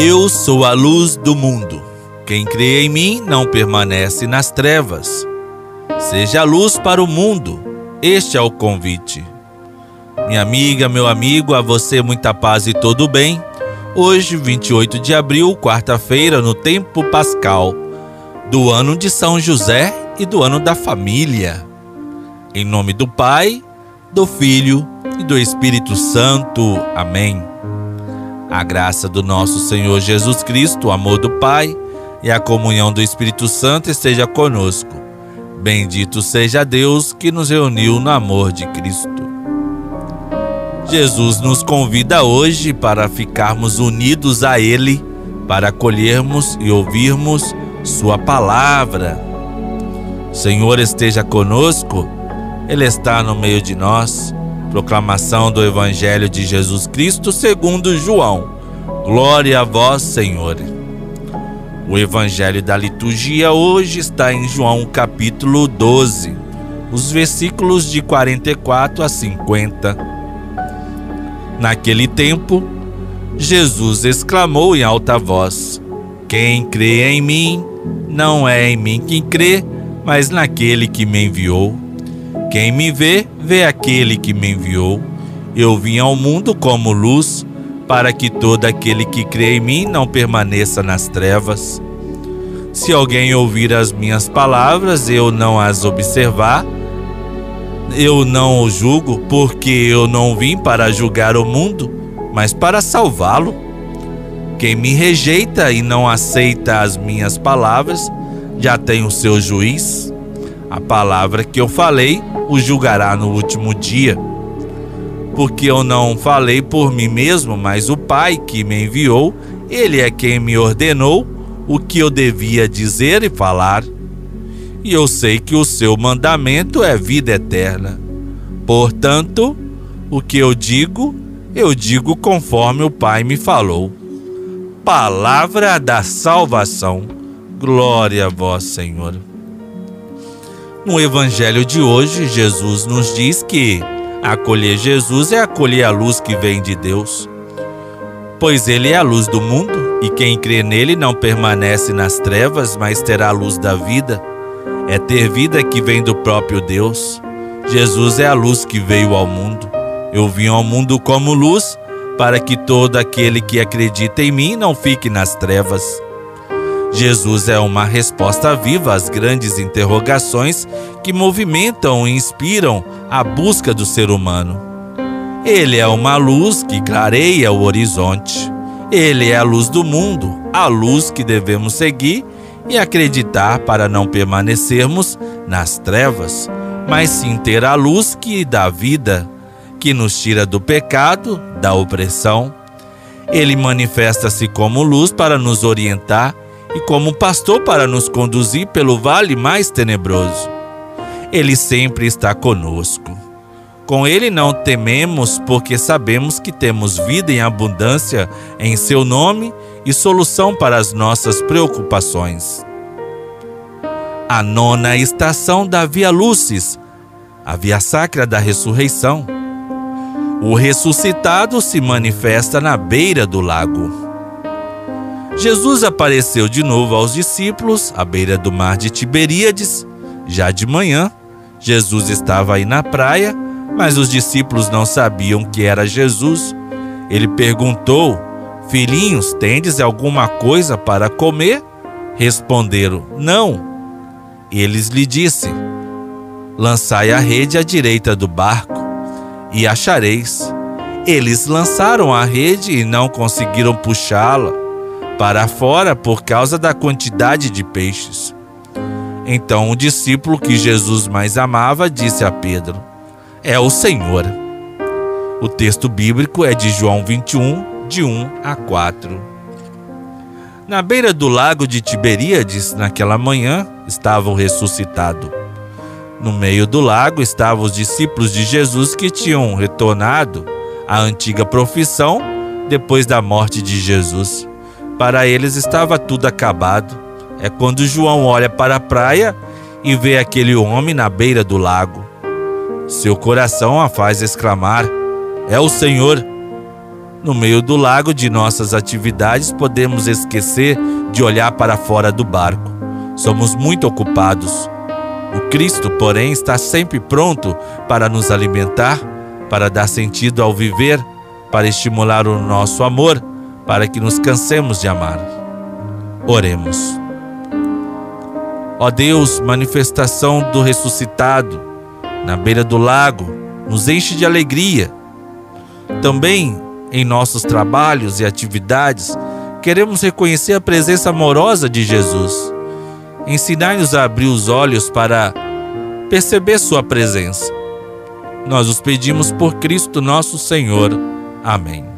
Eu sou a luz do mundo. Quem crê em mim não permanece nas trevas. Seja a luz para o mundo. Este é o convite. Minha amiga, meu amigo, a você muita paz e todo bem. Hoje, 28 de abril, quarta-feira, no tempo pascal, do ano de São José e do ano da família. Em nome do Pai, do Filho e do Espírito Santo. Amém. A graça do nosso Senhor Jesus Cristo, o amor do Pai e a comunhão do Espírito Santo esteja conosco. Bendito seja Deus que nos reuniu no amor de Cristo. Jesus nos convida hoje para ficarmos unidos a Ele, para acolhermos e ouvirmos Sua palavra. Senhor esteja conosco, Ele está no meio de nós. Proclamação do Evangelho de Jesus Cristo segundo João. Glória a vós, Senhor. O Evangelho da liturgia hoje está em João capítulo 12, os versículos de 44 a 50. Naquele tempo, Jesus exclamou em alta voz: Quem crê em mim, não é em mim quem crê, mas naquele que me enviou. Quem me vê, vê aquele que me enviou. Eu vim ao mundo como luz, para que todo aquele que crê em mim não permaneça nas trevas. Se alguém ouvir as minhas palavras e eu não as observar, eu não o julgo, porque eu não vim para julgar o mundo, mas para salvá-lo. Quem me rejeita e não aceita as minhas palavras, já tem o seu juiz. A palavra que eu falei o julgará no último dia. Porque eu não falei por mim mesmo, mas o Pai que me enviou, ele é quem me ordenou o que eu devia dizer e falar e eu sei que o seu mandamento é vida eterna. Portanto, o que eu digo, eu digo conforme o Pai me falou. Palavra da salvação. Glória a vós, Senhor. No evangelho de hoje, Jesus nos diz que acolher Jesus é acolher a luz que vem de Deus. Pois ele é a luz do mundo, e quem crê nele não permanece nas trevas, mas terá a luz da vida é ter vida que vem do próprio Deus. Jesus é a luz que veio ao mundo. Eu vim ao mundo como luz, para que todo aquele que acredita em mim não fique nas trevas. Jesus é uma resposta viva às grandes interrogações que movimentam e inspiram a busca do ser humano. Ele é uma luz que clareia o horizonte. Ele é a luz do mundo, a luz que devemos seguir e acreditar para não permanecermos nas trevas, mas sim ter a luz que dá vida, que nos tira do pecado, da opressão. Ele manifesta-se como luz para nos orientar e como pastor para nos conduzir pelo vale mais tenebroso. Ele sempre está conosco. Com ele não tememos, porque sabemos que temos vida em abundância em seu nome e solução para as nossas preocupações. A nona estação da Via Lucis, a Via Sacra da Ressurreição. O ressuscitado se manifesta na beira do lago. Jesus apareceu de novo aos discípulos à beira do mar de Tiberíades. Já de manhã, Jesus estava aí na praia, mas os discípulos não sabiam que era Jesus. Ele perguntou: Filhinhos, tendes alguma coisa para comer? Responderam: Não. Eles lhe disse: Lançai a rede à direita do barco e achareis. Eles lançaram a rede e não conseguiram puxá-la para fora por causa da quantidade de peixes. Então o discípulo que Jesus mais amava disse a Pedro: É o Senhor. O texto bíblico é de João 21, de 1 a 4. Na beira do lago de Tiberíades, naquela manhã, estava o ressuscitado. No meio do lago estavam os discípulos de Jesus que tinham retornado à antiga profissão depois da morte de Jesus. Para eles estava tudo acabado. É quando João olha para a praia e vê aquele homem na beira do lago. Seu coração a faz exclamar: É o Senhor! no meio do lago de nossas atividades, podemos esquecer de olhar para fora do barco. Somos muito ocupados. O Cristo, porém, está sempre pronto para nos alimentar, para dar sentido ao viver, para estimular o nosso amor, para que nos cansemos de amar. Oremos. Ó Deus, manifestação do ressuscitado, na beira do lago, nos enche de alegria. Também em nossos trabalhos e atividades, queremos reconhecer a presença amorosa de Jesus. Ensinai-nos a abrir os olhos para perceber Sua presença. Nós os pedimos por Cristo nosso Senhor. Amém.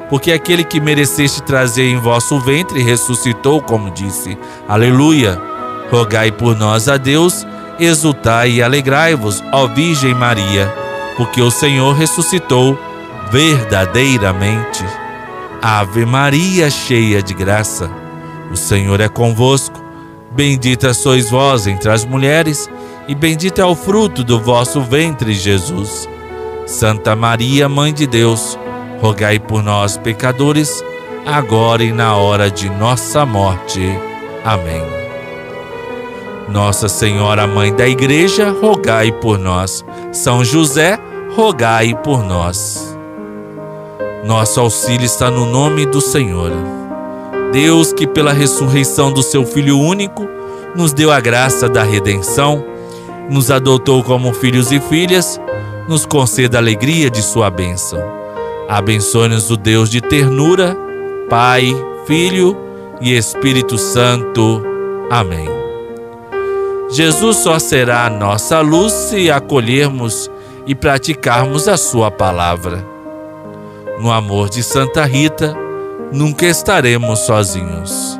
porque aquele que mereceste trazer em vosso ventre ressuscitou, como disse. Aleluia! Rogai por nós a Deus, exultai e alegrai-vos, ó Virgem Maria porque o Senhor ressuscitou verdadeiramente. Ave Maria, cheia de graça, o Senhor é convosco. Bendita sois vós entre as mulheres, e bendito é o fruto do vosso ventre, Jesus. Santa Maria, Mãe de Deus, rogai por nós, pecadores, agora e na hora de nossa morte. Amém. Nossa Senhora, Mãe da Igreja, rogai por nós. São José, rogai por nós. Nosso auxílio está no nome do Senhor. Deus, que pela ressurreição do seu Filho único, nos deu a graça da redenção, nos adotou como filhos e filhas, nos conceda a alegria de sua bênção. Abençoe-nos o Deus de ternura, Pai, Filho e Espírito Santo. Amém. Jesus só será a nossa luz se acolhermos e praticarmos a Sua palavra. No amor de Santa Rita, nunca estaremos sozinhos.